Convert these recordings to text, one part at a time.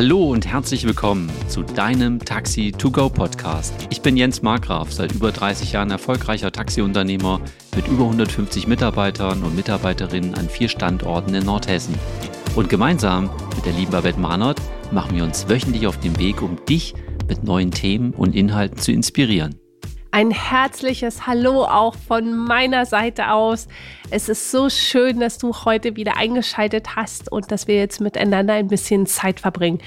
Hallo und herzlich willkommen zu deinem Taxi to go Podcast. Ich bin Jens Markgraf, seit über 30 Jahren erfolgreicher Taxiunternehmer mit über 150 Mitarbeitern und Mitarbeiterinnen an vier Standorten in Nordhessen. Und gemeinsam mit der lieben Babette Mahnert machen wir uns wöchentlich auf den Weg, um dich mit neuen Themen und Inhalten zu inspirieren. Ein herzliches Hallo auch von meiner Seite aus. Es ist so schön, dass du heute wieder eingeschaltet hast und dass wir jetzt miteinander ein bisschen Zeit verbringen.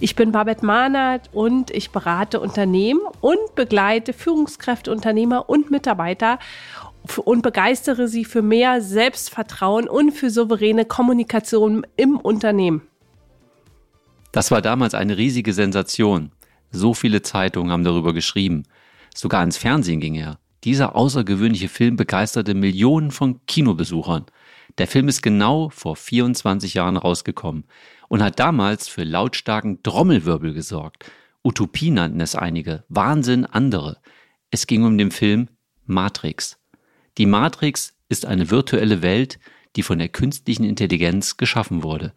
Ich bin Babette Mahnert und ich berate Unternehmen und begleite Führungskräfte, Unternehmer und Mitarbeiter und begeistere sie für mehr Selbstvertrauen und für souveräne Kommunikation im Unternehmen. Das war damals eine riesige Sensation. So viele Zeitungen haben darüber geschrieben. Sogar ins Fernsehen ging er. Dieser außergewöhnliche Film begeisterte Millionen von Kinobesuchern. Der Film ist genau vor 24 Jahren rausgekommen und hat damals für lautstarken Trommelwirbel gesorgt. Utopie nannten es einige, Wahnsinn andere. Es ging um den Film Matrix. Die Matrix ist eine virtuelle Welt, die von der künstlichen Intelligenz geschaffen wurde.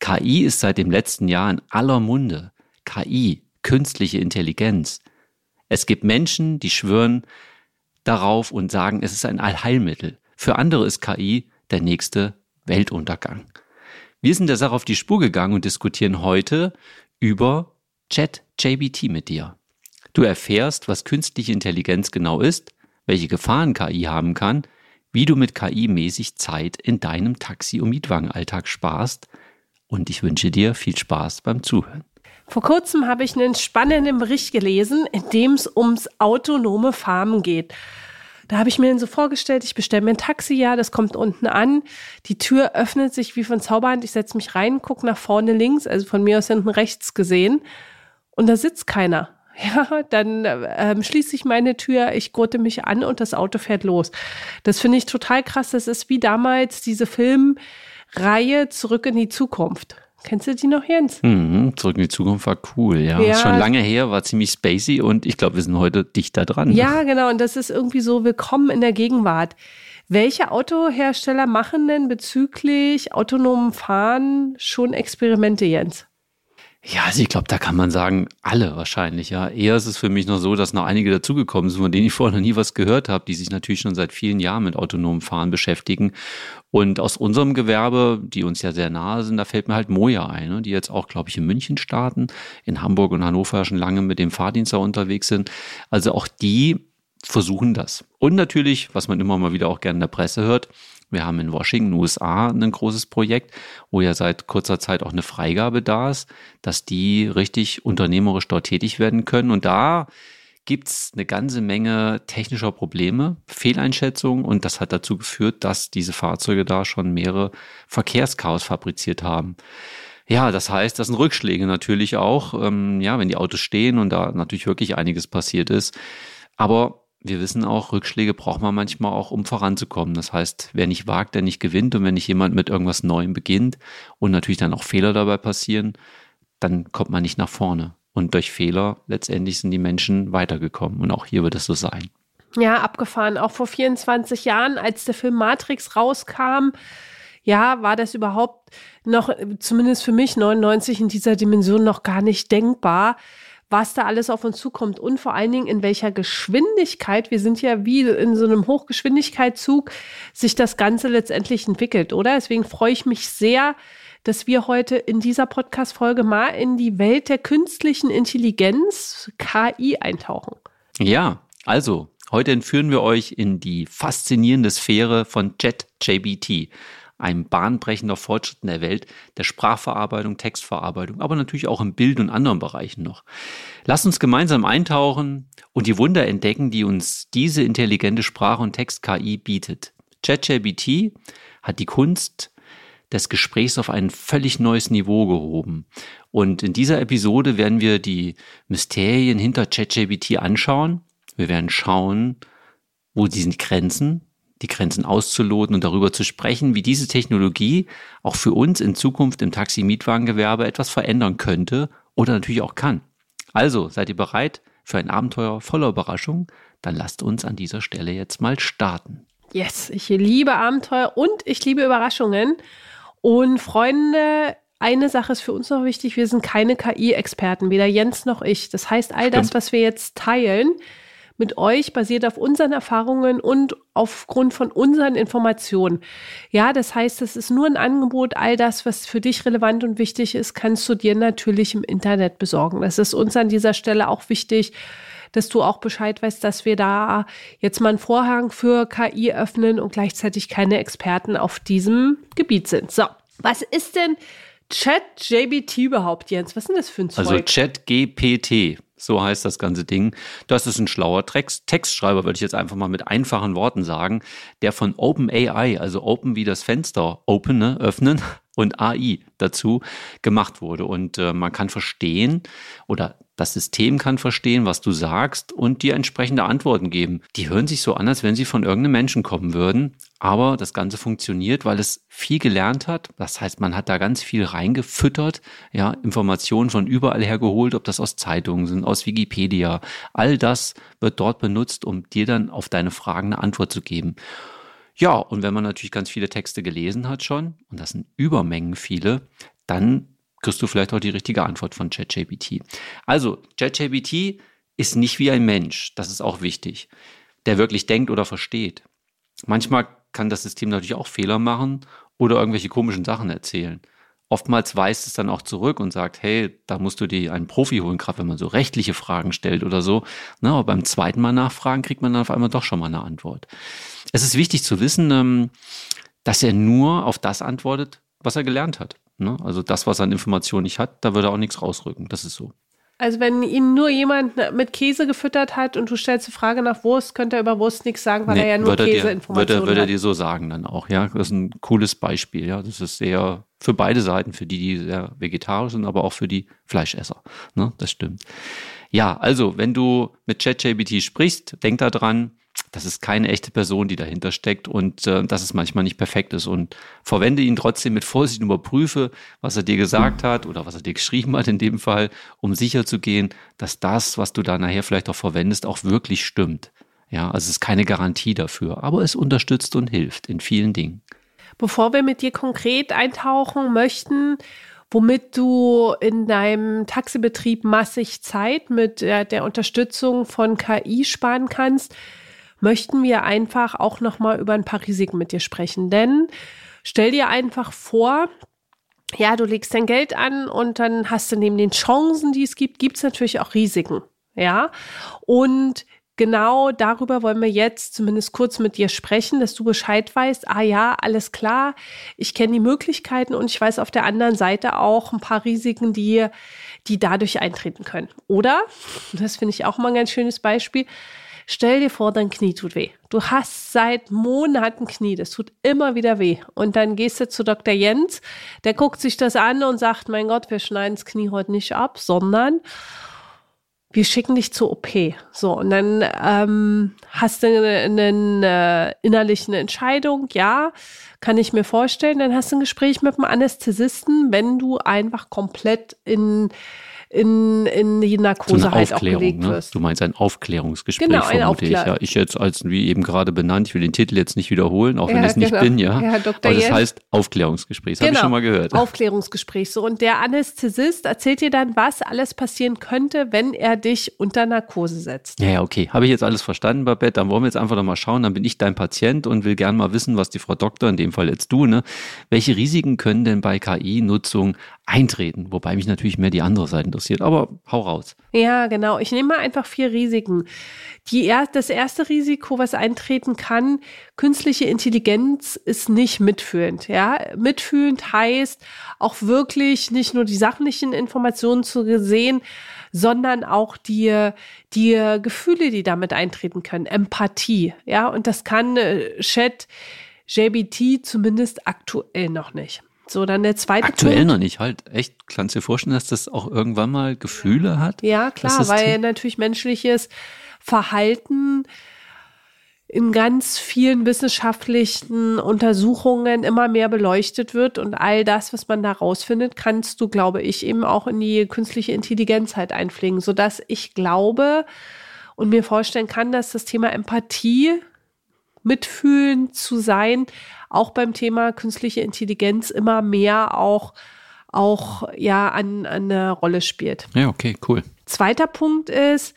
KI ist seit dem letzten Jahr in aller Munde. KI, künstliche Intelligenz. Es gibt Menschen, die schwören darauf und sagen, es ist ein Allheilmittel. Für andere ist KI der nächste Weltuntergang. Wir sind der Sache auf die Spur gegangen und diskutieren heute über ChatJBT mit dir. Du erfährst, was künstliche Intelligenz genau ist, welche Gefahren KI haben kann, wie du mit KI mäßig Zeit in deinem Taxi- und Mietwagenalltag sparst und ich wünsche dir viel Spaß beim Zuhören. Vor kurzem habe ich einen spannenden Bericht gelesen, in dem es ums autonome Farmen geht. Da habe ich mir dann so vorgestellt, ich bestelle mir ein Taxi, ja, das kommt unten an. Die Tür öffnet sich wie von Zauberhand. Ich setze mich rein, gucke nach vorne links, also von mir aus hinten rechts gesehen. Und da sitzt keiner. Ja, dann ähm, schließe ich meine Tür, ich gurte mich an und das Auto fährt los. Das finde ich total krass. Das ist wie damals diese Filmreihe Zurück in die Zukunft. Kennst du die noch, Jens? Mhm, Zurück in die Zukunft war cool, ja. ja. Ist schon lange her, war ziemlich spacey und ich glaube, wir sind heute dichter dran. Ja, genau. Und das ist irgendwie so willkommen in der Gegenwart. Welche Autohersteller machen denn bezüglich autonomen Fahren schon Experimente, Jens? Ja, also ich glaube, da kann man sagen, alle wahrscheinlich, ja. Eher ist es für mich noch so, dass noch einige dazugekommen sind, von denen ich vorher noch nie was gehört habe, die sich natürlich schon seit vielen Jahren mit autonomem Fahren beschäftigen. Und aus unserem Gewerbe, die uns ja sehr nahe sind, da fällt mir halt Moja ein, ne, die jetzt auch, glaube ich, in München starten, in Hamburg und Hannover schon lange mit dem Fahrdienst da unterwegs sind. Also auch die versuchen das. Und natürlich, was man immer mal wieder auch gerne in der Presse hört, wir haben in Washington, USA, ein großes Projekt, wo ja seit kurzer Zeit auch eine Freigabe da ist, dass die richtig unternehmerisch dort tätig werden können. Und da gibt's eine ganze Menge technischer Probleme, Fehleinschätzungen und das hat dazu geführt, dass diese Fahrzeuge da schon mehrere Verkehrschaos fabriziert haben. Ja, das heißt, das sind Rückschläge natürlich auch, ähm, ja, wenn die Autos stehen und da natürlich wirklich einiges passiert ist. Aber wir wissen auch, Rückschläge braucht man manchmal auch, um voranzukommen. Das heißt, wer nicht wagt, der nicht gewinnt. Und wenn nicht jemand mit irgendwas Neuem beginnt und natürlich dann auch Fehler dabei passieren, dann kommt man nicht nach vorne. Und durch Fehler letztendlich sind die Menschen weitergekommen. Und auch hier wird es so sein. Ja, abgefahren. Auch vor 24 Jahren, als der Film Matrix rauskam, ja, war das überhaupt noch, zumindest für mich 99 in dieser Dimension noch gar nicht denkbar was da alles auf uns zukommt und vor allen Dingen in welcher Geschwindigkeit, wir sind ja wie in so einem Hochgeschwindigkeitszug, sich das Ganze letztendlich entwickelt, oder? Deswegen freue ich mich sehr, dass wir heute in dieser Podcast-Folge mal in die Welt der künstlichen Intelligenz, KI, eintauchen. Ja, also, heute entführen wir euch in die faszinierende Sphäre von JetJBT ein bahnbrechender Fortschritt in der Welt der Sprachverarbeitung, Textverarbeitung, aber natürlich auch im Bild und anderen Bereichen noch. Lasst uns gemeinsam eintauchen und die Wunder entdecken, die uns diese intelligente Sprache- und Text-KI bietet. ChatGPT hat die Kunst des Gesprächs auf ein völlig neues Niveau gehoben. Und in dieser Episode werden wir die Mysterien hinter ChatGPT anschauen. Wir werden schauen, wo sind die Grenzen, die Grenzen auszuloten und darüber zu sprechen, wie diese Technologie auch für uns in Zukunft im Taxi-Mietwagengewerbe etwas verändern könnte oder natürlich auch kann. Also, seid ihr bereit für ein Abenteuer voller Überraschung? Dann lasst uns an dieser Stelle jetzt mal starten. Yes, ich liebe Abenteuer und ich liebe Überraschungen. Und Freunde, eine Sache ist für uns noch wichtig, wir sind keine KI-Experten, weder Jens noch ich. Das heißt, all das, was wir jetzt teilen, mit euch basiert auf unseren Erfahrungen und aufgrund von unseren Informationen. Ja, das heißt, es ist nur ein Angebot. All das, was für dich relevant und wichtig ist, kannst du dir natürlich im Internet besorgen. Das ist uns an dieser Stelle auch wichtig, dass du auch Bescheid weißt, dass wir da jetzt mal einen Vorhang für KI öffnen und gleichzeitig keine Experten auf diesem Gebiet sind. So, was ist denn ChatJBT überhaupt, Jens? Was ist denn das für ein also Zeug? Also ChatGPT so heißt das ganze Ding. Das ist ein schlauer Text Textschreiber, würde ich jetzt einfach mal mit einfachen Worten sagen, der von OpenAI, also Open wie das Fenster, Open, ne, öffnen und AI dazu gemacht wurde. Und äh, man kann verstehen oder das System kann verstehen, was du sagst und dir entsprechende Antworten geben. Die hören sich so an, als wenn sie von irgendeinem Menschen kommen würden. Aber das Ganze funktioniert, weil es viel gelernt hat. Das heißt, man hat da ganz viel reingefüttert, ja, Informationen von überall her geholt, ob das aus Zeitungen sind, aus Wikipedia. All das wird dort benutzt, um dir dann auf deine Fragen eine Antwort zu geben. Ja, und wenn man natürlich ganz viele Texte gelesen hat schon, und das sind Übermengen viele, dann kriegst du vielleicht auch die richtige Antwort von ChatGPT. Also, ChatGPT ist nicht wie ein Mensch, das ist auch wichtig, der wirklich denkt oder versteht. Manchmal kann das System natürlich auch Fehler machen oder irgendwelche komischen Sachen erzählen. Oftmals weist es dann auch zurück und sagt, hey, da musst du dir einen Profi holen, gerade wenn man so rechtliche Fragen stellt oder so. Na, aber beim zweiten Mal nachfragen kriegt man dann auf einmal doch schon mal eine Antwort. Es ist wichtig zu wissen, ähm, dass er nur auf das antwortet, was er gelernt hat. Ne? Also das, was er an Informationen nicht hat, da würde er auch nichts rausrücken. Das ist so. Also wenn ihn nur jemand mit Käse gefüttert hat und du stellst die Frage nach Wurst, könnte er über Wurst nichts sagen, weil nee, er ja nur Käseinformationen hat. Würde er dir so sagen dann auch, ja. Das ist ein cooles Beispiel, ja. Das ist sehr für beide Seiten, für die, die sehr vegetarisch sind, aber auch für die Fleischesser. Ne? Das stimmt. Ja, also wenn du mit ChatGPT sprichst, denk da dran, das ist keine echte Person, die dahinter steckt und äh, dass es manchmal nicht perfekt ist. Und verwende ihn trotzdem mit Vorsicht und überprüfe, was er dir gesagt hat oder was er dir geschrieben hat in dem Fall, um sicher zu gehen, dass das, was du da nachher vielleicht auch verwendest, auch wirklich stimmt. Ja, also es ist keine Garantie dafür, aber es unterstützt und hilft in vielen Dingen. Bevor wir mit dir konkret eintauchen möchten, womit du in deinem Taxibetrieb massig Zeit mit der, der Unterstützung von KI sparen kannst, möchten wir einfach auch noch mal über ein paar Risiken mit dir sprechen. Denn stell dir einfach vor, ja, du legst dein Geld an und dann hast du neben den Chancen, die es gibt, gibt es natürlich auch Risiken. Ja, und genau darüber wollen wir jetzt zumindest kurz mit dir sprechen, dass du Bescheid weißt. Ah ja, alles klar. Ich kenne die Möglichkeiten und ich weiß auf der anderen Seite auch ein paar Risiken, die, die dadurch eintreten können. Oder, das finde ich auch mal ein ganz schönes Beispiel, Stell dir vor, dein Knie tut weh. Du hast seit Monaten Knie, das tut immer wieder weh. Und dann gehst du zu Dr. Jens, der guckt sich das an und sagt, mein Gott, wir schneiden das Knie heute nicht ab, sondern wir schicken dich zur OP. So, und dann ähm, hast du eine, eine, innerliche Entscheidung, ja, kann ich mir vorstellen. Dann hast du ein Gespräch mit dem Anästhesisten, wenn du einfach komplett in in, in die Narkose so halt auch gelegt ne? wirst. Du meinst ein Aufklärungsgespräch, genau, ein vermute Aufklär ich. Ja, ich jetzt als, wie eben gerade benannt, ich will den Titel jetzt nicht wiederholen, auch wenn ich es nicht genau. bin, ja. ja Dr. Aber das heißt Aufklärungsgespräch, das genau. habe ich schon mal gehört. Aufklärungsgespräch. So, und der Anästhesist erzählt dir dann, was alles passieren könnte, wenn er dich unter Narkose setzt. Ja, ja, okay. Habe ich jetzt alles verstanden, Babette? Dann wollen wir jetzt einfach noch mal schauen. Dann bin ich dein Patient und will gerne mal wissen, was die Frau Doktor, in dem Fall jetzt du, ne, welche Risiken können denn bei KI-Nutzung eintreten? Wobei mich natürlich mehr die andere Seite interessiert, aber hau raus. Ja, genau. Ich nehme mal einfach vier Risiken. Die er das erste Risiko, was eintreten kann, künstliche Intelligenz ist nicht mitfühlend. Ja, mitfühlend heißt auch wirklich nicht nur die sachlichen Informationen zu sehen, sondern auch die, die Gefühle, die damit eintreten können. Empathie. Ja, und das kann äh, Chat JBT zumindest aktuell noch nicht. So, dann der zweite Aktuell Punkt. noch nicht, halt. Echt, kannst du dir vorstellen, dass das auch irgendwann mal Gefühle hat? Ja, klar, weil natürlich menschliches Verhalten in ganz vielen wissenschaftlichen Untersuchungen immer mehr beleuchtet wird und all das, was man da rausfindet, kannst du, glaube ich, eben auch in die künstliche Intelligenz halt einpflegen, sodass ich glaube und mir vorstellen kann, dass das Thema Empathie mitfühlen zu sein, auch beim Thema künstliche Intelligenz immer mehr auch auch ja an, an eine Rolle spielt. Ja, okay, cool. Zweiter Punkt ist,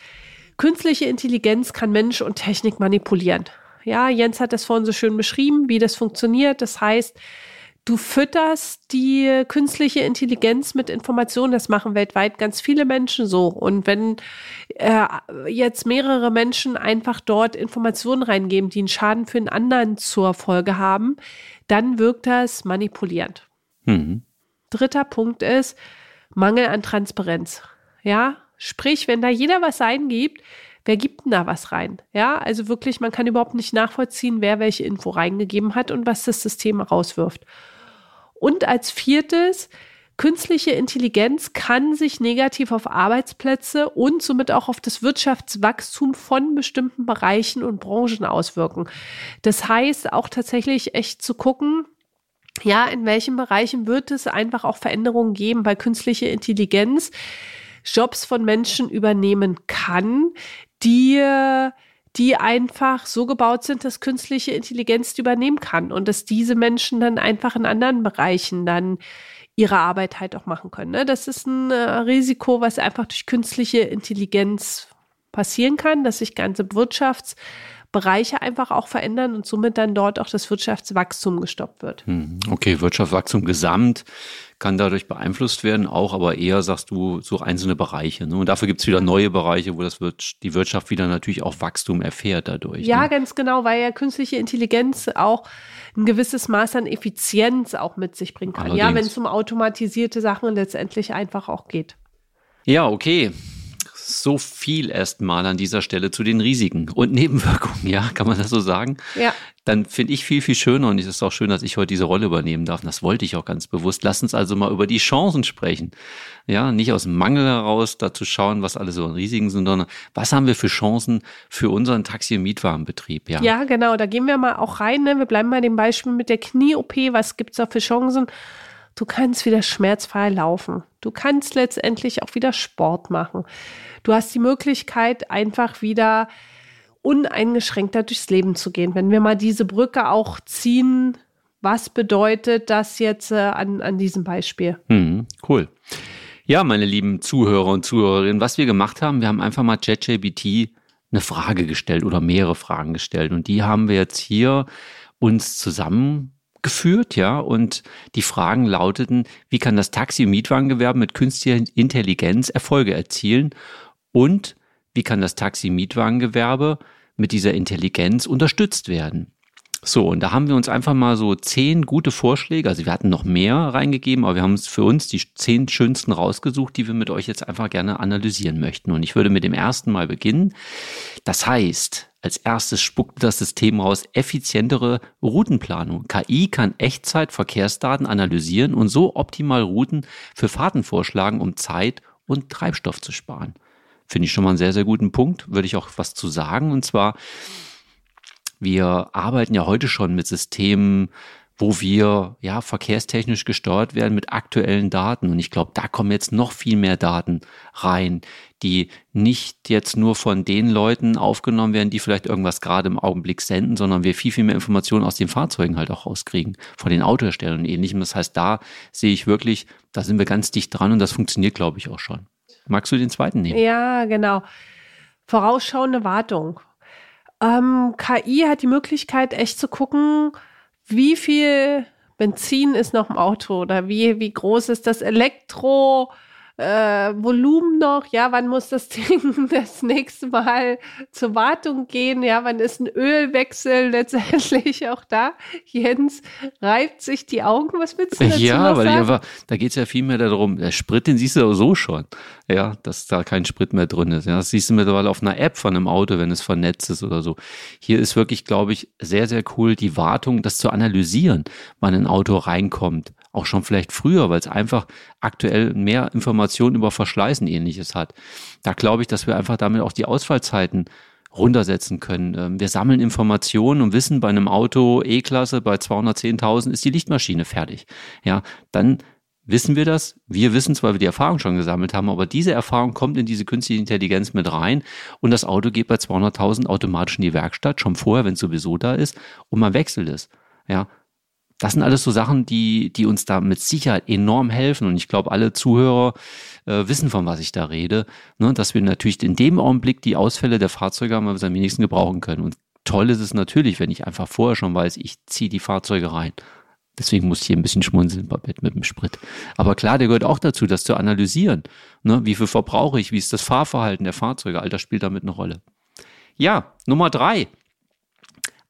künstliche Intelligenz kann Mensch und Technik manipulieren. Ja, Jens hat das vorhin so schön beschrieben, wie das funktioniert. Das heißt, Du fütterst die künstliche Intelligenz mit Informationen. Das machen weltweit ganz viele Menschen so. Und wenn äh, jetzt mehrere Menschen einfach dort Informationen reingeben, die einen Schaden für einen anderen zur Folge haben, dann wirkt das manipulierend. Mhm. Dritter Punkt ist Mangel an Transparenz. Ja, sprich, wenn da jeder was eingibt, wer gibt denn da was rein? Ja, also wirklich, man kann überhaupt nicht nachvollziehen, wer welche Info reingegeben hat und was das System rauswirft. Und als viertes, künstliche Intelligenz kann sich negativ auf Arbeitsplätze und somit auch auf das Wirtschaftswachstum von bestimmten Bereichen und Branchen auswirken. Das heißt auch tatsächlich echt zu gucken, ja, in welchen Bereichen wird es einfach auch Veränderungen geben, weil künstliche Intelligenz Jobs von Menschen übernehmen kann, die die einfach so gebaut sind, dass künstliche Intelligenz die übernehmen kann und dass diese Menschen dann einfach in anderen Bereichen dann ihre Arbeit halt auch machen können. Ne? Das ist ein äh, Risiko, was einfach durch künstliche Intelligenz passieren kann, dass sich ganze Wirtschaftsbereiche einfach auch verändern und somit dann dort auch das Wirtschaftswachstum gestoppt wird. Hm, okay, Wirtschaftswachstum gesamt kann dadurch beeinflusst werden, auch aber eher, sagst du, so einzelne Bereiche. Ne? Und dafür gibt es wieder neue Bereiche, wo das wird, die Wirtschaft wieder natürlich auch Wachstum erfährt dadurch. Ja, ne? ganz genau, weil ja künstliche Intelligenz auch ein gewisses Maß an Effizienz auch mit sich bringen kann. Allerdings. Ja, wenn es um automatisierte Sachen letztendlich einfach auch geht. Ja, okay so viel erstmal an dieser Stelle zu den Risiken und Nebenwirkungen, ja, kann man das so sagen? Ja. Dann finde ich viel, viel schöner und es ist auch schön, dass ich heute diese Rolle übernehmen darf. das wollte ich auch ganz bewusst. Lass uns also mal über die Chancen sprechen. Ja, nicht aus Mangel heraus dazu schauen, was alle so an Risiken sind, sondern was haben wir für Chancen für unseren Taxi- und Mietwagenbetrieb? Ja. ja, genau. Da gehen wir mal auch rein. Ne? Wir bleiben bei dem Beispiel mit der Knie-OP. Was gibt es da für Chancen? Du kannst wieder schmerzfrei laufen. Du kannst letztendlich auch wieder Sport machen. Du hast die Möglichkeit, einfach wieder uneingeschränkter durchs Leben zu gehen. Wenn wir mal diese Brücke auch ziehen, was bedeutet das jetzt äh, an, an diesem Beispiel? Hm, cool. Ja, meine lieben Zuhörer und Zuhörerinnen, was wir gemacht haben, wir haben einfach mal ChatGPT eine Frage gestellt oder mehrere Fragen gestellt und die haben wir jetzt hier uns zusammengeführt, ja, und die Fragen lauteten, wie kann das Taxi-Mietwagengewerbe mit künstlicher Intelligenz Erfolge erzielen und wie kann das Taxi-Mietwagengewerbe mit dieser Intelligenz unterstützt werden? So, und da haben wir uns einfach mal so zehn gute Vorschläge, also wir hatten noch mehr reingegeben, aber wir haben uns für uns die zehn schönsten rausgesucht, die wir mit euch jetzt einfach gerne analysieren möchten. Und ich würde mit dem ersten Mal beginnen. Das heißt, als erstes spuckt das System raus effizientere Routenplanung. KI kann Echtzeit-Verkehrsdaten analysieren und so optimal Routen für Fahrten vorschlagen, um Zeit und Treibstoff zu sparen. Finde ich schon mal einen sehr, sehr guten Punkt. Würde ich auch was zu sagen. Und zwar, wir arbeiten ja heute schon mit Systemen, wo wir ja verkehrstechnisch gesteuert werden mit aktuellen Daten. Und ich glaube, da kommen jetzt noch viel mehr Daten rein, die nicht jetzt nur von den Leuten aufgenommen werden, die vielleicht irgendwas gerade im Augenblick senden, sondern wir viel, viel mehr Informationen aus den Fahrzeugen halt auch rauskriegen, von den Autoherstellern und ähnlichem. Das heißt, da sehe ich wirklich, da sind wir ganz dicht dran und das funktioniert, glaube ich, auch schon. Magst du den zweiten nehmen? Ja, genau. Vorausschauende Wartung. Ähm, KI hat die Möglichkeit, echt zu gucken, wie viel Benzin ist noch im Auto oder wie, wie groß ist das Elektro, äh, Volumen noch, ja, wann muss das Ding das nächste Mal zur Wartung gehen, ja, wann ist ein Ölwechsel letztendlich auch da? Jens reibt sich die Augen, was willst du dazu Ja, weil? Einfach, da geht es ja viel mehr darum, der Sprit, den siehst du auch so schon, ja, dass da kein Sprit mehr drin ist. Ja, das siehst du mittlerweile auf einer App von einem Auto, wenn es vernetzt ist oder so. Hier ist wirklich, glaube ich, sehr, sehr cool, die Wartung, das zu analysieren, wann ein Auto reinkommt auch schon vielleicht früher, weil es einfach aktuell mehr Informationen über Verschleißen ähnliches hat. Da glaube ich, dass wir einfach damit auch die Ausfallzeiten runtersetzen können. Ähm, wir sammeln Informationen und wissen, bei einem Auto E-Klasse bei 210.000 ist die Lichtmaschine fertig. Ja, dann wissen wir das. Wir wissen es, weil wir die Erfahrung schon gesammelt haben, aber diese Erfahrung kommt in diese künstliche Intelligenz mit rein und das Auto geht bei 200.000 automatisch in die Werkstatt, schon vorher, wenn es sowieso da ist, und man wechselt es. Ja, das sind alles so Sachen, die, die uns da mit Sicherheit enorm helfen. Und ich glaube, alle Zuhörer äh, wissen, von was ich da rede, ne? dass wir natürlich in dem Augenblick die Ausfälle der Fahrzeuge am wenigsten gebrauchen können. Und toll ist es natürlich, wenn ich einfach vorher schon weiß, ich ziehe die Fahrzeuge rein. Deswegen muss ich hier ein bisschen schmunzeln Babette, mit dem Sprit. Aber klar, der gehört auch dazu, das zu analysieren. Ne? Wie viel verbrauche ich? Wie ist das Fahrverhalten der Fahrzeuge? All das spielt damit eine Rolle. Ja, Nummer drei.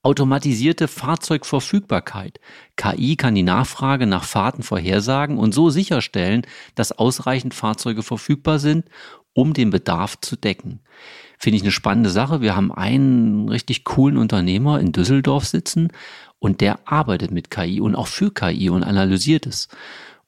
Automatisierte Fahrzeugverfügbarkeit. KI kann die Nachfrage nach Fahrten vorhersagen und so sicherstellen, dass ausreichend Fahrzeuge verfügbar sind, um den Bedarf zu decken. Finde ich eine spannende Sache. Wir haben einen richtig coolen Unternehmer in Düsseldorf sitzen und der arbeitet mit KI und auch für KI und analysiert es.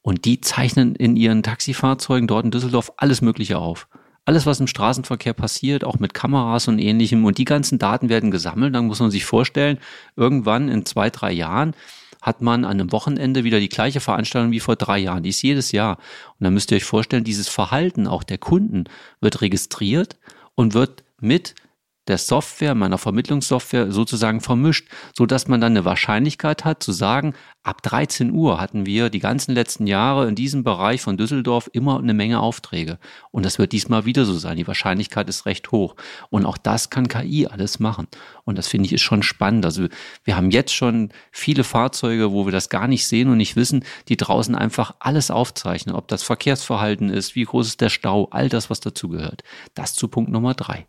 Und die zeichnen in ihren Taxifahrzeugen dort in Düsseldorf alles Mögliche auf alles, was im Straßenverkehr passiert, auch mit Kameras und ähnlichem. Und die ganzen Daten werden gesammelt. Dann muss man sich vorstellen, irgendwann in zwei, drei Jahren hat man an einem Wochenende wieder die gleiche Veranstaltung wie vor drei Jahren. Die ist jedes Jahr. Und dann müsst ihr euch vorstellen, dieses Verhalten auch der Kunden wird registriert und wird mit der Software, meiner Vermittlungssoftware sozusagen vermischt, so dass man dann eine Wahrscheinlichkeit hat zu sagen, ab 13 Uhr hatten wir die ganzen letzten Jahre in diesem Bereich von Düsseldorf immer eine Menge Aufträge. Und das wird diesmal wieder so sein. Die Wahrscheinlichkeit ist recht hoch. Und auch das kann KI alles machen. Und das finde ich ist schon spannend. Also wir haben jetzt schon viele Fahrzeuge, wo wir das gar nicht sehen und nicht wissen, die draußen einfach alles aufzeichnen. Ob das Verkehrsverhalten ist, wie groß ist der Stau, all das, was dazugehört. Das zu Punkt Nummer drei.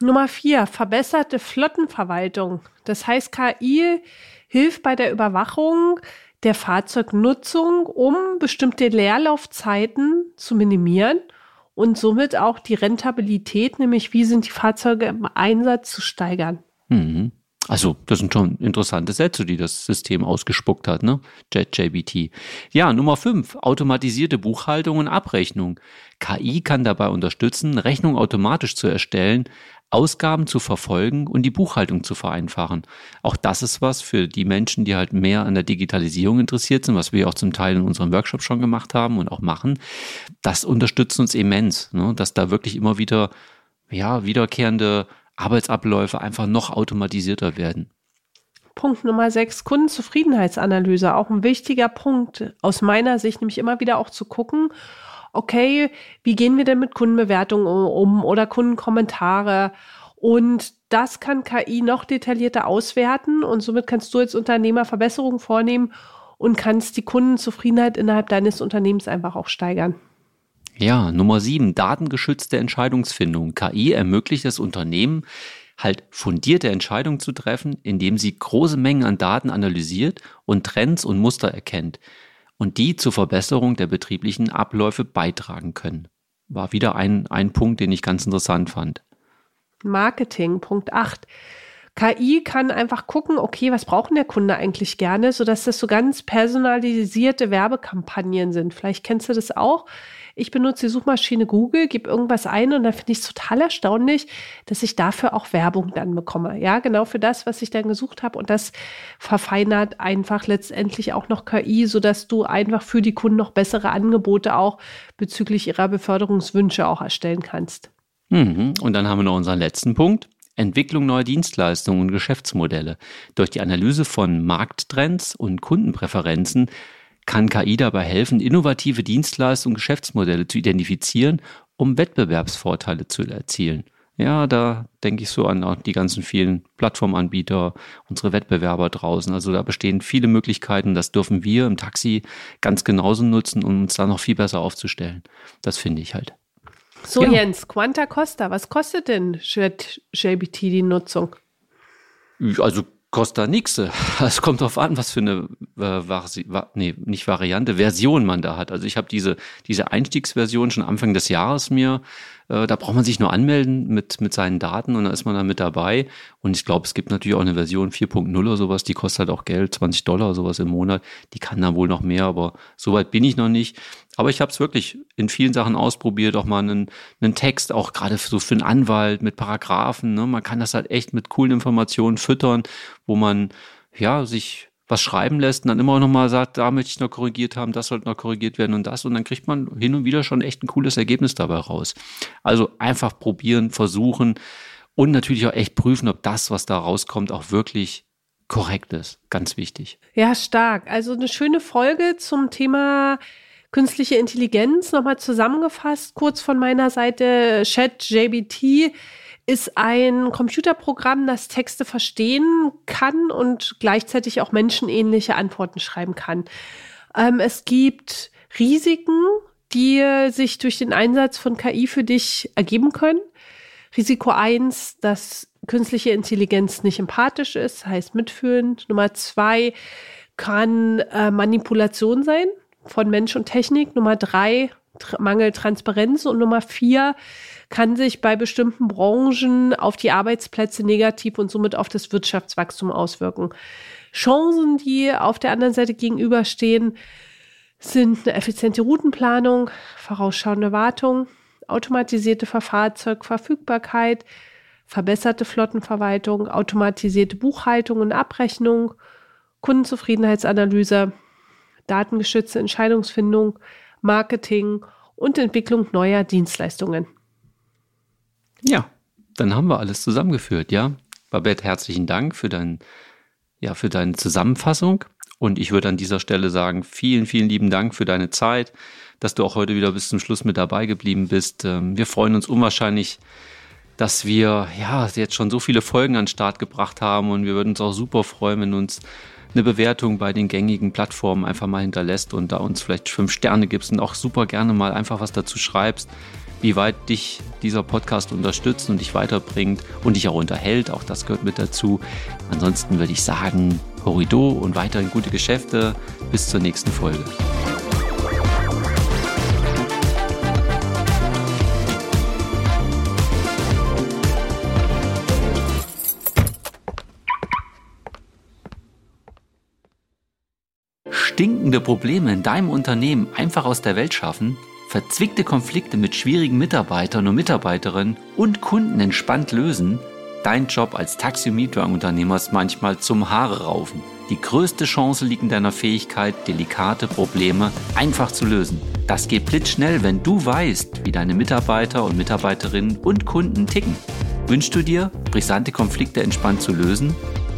Nummer vier, verbesserte Flottenverwaltung. Das heißt, KI hilft bei der Überwachung der Fahrzeugnutzung, um bestimmte Leerlaufzeiten zu minimieren und somit auch die Rentabilität, nämlich wie sind die Fahrzeuge im Einsatz zu steigern. Mhm. Also, das sind schon interessante Sätze, die das System ausgespuckt hat, ne? JetJBT. Ja, Nummer fünf: automatisierte Buchhaltung und Abrechnung. KI kann dabei unterstützen, Rechnungen automatisch zu erstellen, Ausgaben zu verfolgen und die Buchhaltung zu vereinfachen. Auch das ist was für die Menschen, die halt mehr an der Digitalisierung interessiert sind, was wir auch zum Teil in unserem Workshop schon gemacht haben und auch machen. Das unterstützt uns immens, ne? dass da wirklich immer wieder ja, wiederkehrende Arbeitsabläufe einfach noch automatisierter werden. Punkt Nummer sechs, Kundenzufriedenheitsanalyse. Auch ein wichtiger Punkt aus meiner Sicht, nämlich immer wieder auch zu gucken, okay, wie gehen wir denn mit Kundenbewertungen um oder Kundenkommentare? Und das kann KI noch detaillierter auswerten und somit kannst du als Unternehmer Verbesserungen vornehmen und kannst die Kundenzufriedenheit innerhalb deines Unternehmens einfach auch steigern. Ja, Nummer sieben, datengeschützte Entscheidungsfindung. KI ermöglicht das Unternehmen, halt fundierte Entscheidungen zu treffen, indem sie große Mengen an Daten analysiert und Trends und Muster erkennt und die zur Verbesserung der betrieblichen Abläufe beitragen können. War wieder ein, ein Punkt, den ich ganz interessant fand. Marketing, Punkt 8. KI kann einfach gucken, okay, was braucht der Kunde eigentlich gerne, sodass das so ganz personalisierte Werbekampagnen sind. Vielleicht kennst du das auch. Ich benutze die Suchmaschine Google, gebe irgendwas ein und dann finde ich es total erstaunlich, dass ich dafür auch Werbung dann bekomme. Ja, genau für das, was ich dann gesucht habe. Und das verfeinert einfach letztendlich auch noch KI, sodass du einfach für die Kunden noch bessere Angebote auch bezüglich ihrer Beförderungswünsche auch erstellen kannst. Mhm. Und dann haben wir noch unseren letzten Punkt. Entwicklung neuer Dienstleistungen und Geschäftsmodelle. Durch die Analyse von Markttrends und Kundenpräferenzen kann KI dabei helfen, innovative Dienstleistungen und Geschäftsmodelle zu identifizieren, um Wettbewerbsvorteile zu erzielen. Ja, da denke ich so an die ganzen vielen Plattformanbieter, unsere Wettbewerber draußen. Also da bestehen viele Möglichkeiten. Das dürfen wir im Taxi ganz genauso nutzen, um uns da noch viel besser aufzustellen. Das finde ich halt. So, ja. Jens, Quanta Costa, was kostet denn JBT die Nutzung? Also kostet nichts. Es kommt darauf an, was für eine äh, Vari nee, nicht Variante, Version man da hat. Also ich habe diese, diese Einstiegsversion schon Anfang des Jahres mir äh, da braucht man sich nur anmelden mit, mit seinen Daten und dann ist man da mit dabei. Und ich glaube, es gibt natürlich auch eine Version 4.0 oder sowas, die kostet halt auch Geld, 20 Dollar oder sowas im Monat. Die kann dann wohl noch mehr, aber soweit bin ich noch nicht. Aber ich habe es wirklich in vielen Sachen ausprobiert, auch mal einen, einen Text, auch gerade so für einen Anwalt mit Paragraphen. Ne? Man kann das halt echt mit coolen Informationen füttern, wo man ja sich was schreiben lässt und dann immer noch mal sagt, da möchte ich noch korrigiert haben, das sollte noch korrigiert werden und das und dann kriegt man hin und wieder schon echt ein cooles Ergebnis dabei raus. Also einfach probieren, versuchen und natürlich auch echt prüfen, ob das, was da rauskommt, auch wirklich korrekt ist. Ganz wichtig. Ja, stark. Also eine schöne Folge zum Thema künstliche Intelligenz. Nochmal zusammengefasst, kurz von meiner Seite, ChatJBT ist ein Computerprogramm, das Texte verstehen kann und gleichzeitig auch menschenähnliche Antworten schreiben kann. Ähm, es gibt Risiken, die sich durch den Einsatz von KI für dich ergeben können. Risiko eins, dass künstliche Intelligenz nicht empathisch ist, heißt mitfühlend. Nummer zwei kann äh, Manipulation sein von Mensch und Technik. Nummer drei, Mangel Transparenz. Und Nummer vier kann sich bei bestimmten Branchen auf die Arbeitsplätze negativ und somit auf das Wirtschaftswachstum auswirken. Chancen, die auf der anderen Seite gegenüberstehen, sind eine effiziente Routenplanung, vorausschauende Wartung, automatisierte Fahrzeugverfügbarkeit, verbesserte Flottenverwaltung, automatisierte Buchhaltung und Abrechnung, Kundenzufriedenheitsanalyse, datengeschützte Entscheidungsfindung, Marketing und Entwicklung neuer Dienstleistungen. Ja, dann haben wir alles zusammengeführt, ja. Babette, herzlichen Dank für, dein, ja, für deine Zusammenfassung. Und ich würde an dieser Stelle sagen, vielen, vielen lieben Dank für deine Zeit, dass du auch heute wieder bis zum Schluss mit dabei geblieben bist. Ähm, wir freuen uns unwahrscheinlich, dass wir ja jetzt schon so viele Folgen an den Start gebracht haben und wir würden uns auch super freuen, wenn du uns eine Bewertung bei den gängigen Plattformen einfach mal hinterlässt und da uns vielleicht fünf Sterne gibst und auch super gerne mal einfach was dazu schreibst, wie weit dich dieser Podcast unterstützt und dich weiterbringt und dich auch unterhält. Auch das gehört mit dazu. Ansonsten würde ich sagen, Horido und weiterhin gute Geschäfte. Bis zur nächsten Folge. Stinkende Probleme in deinem Unternehmen einfach aus der Welt schaffen, verzwickte Konflikte mit schwierigen Mitarbeitern und Mitarbeiterinnen und Kunden entspannt lösen, dein Job als Taxi- und Mietwagenunternehmer ist manchmal zum Haare raufen. Die größte Chance liegt in deiner Fähigkeit, delikate Probleme einfach zu lösen. Das geht blitzschnell, wenn du weißt, wie deine Mitarbeiter und Mitarbeiterinnen und Kunden ticken. Wünschst du dir, brisante Konflikte entspannt zu lösen?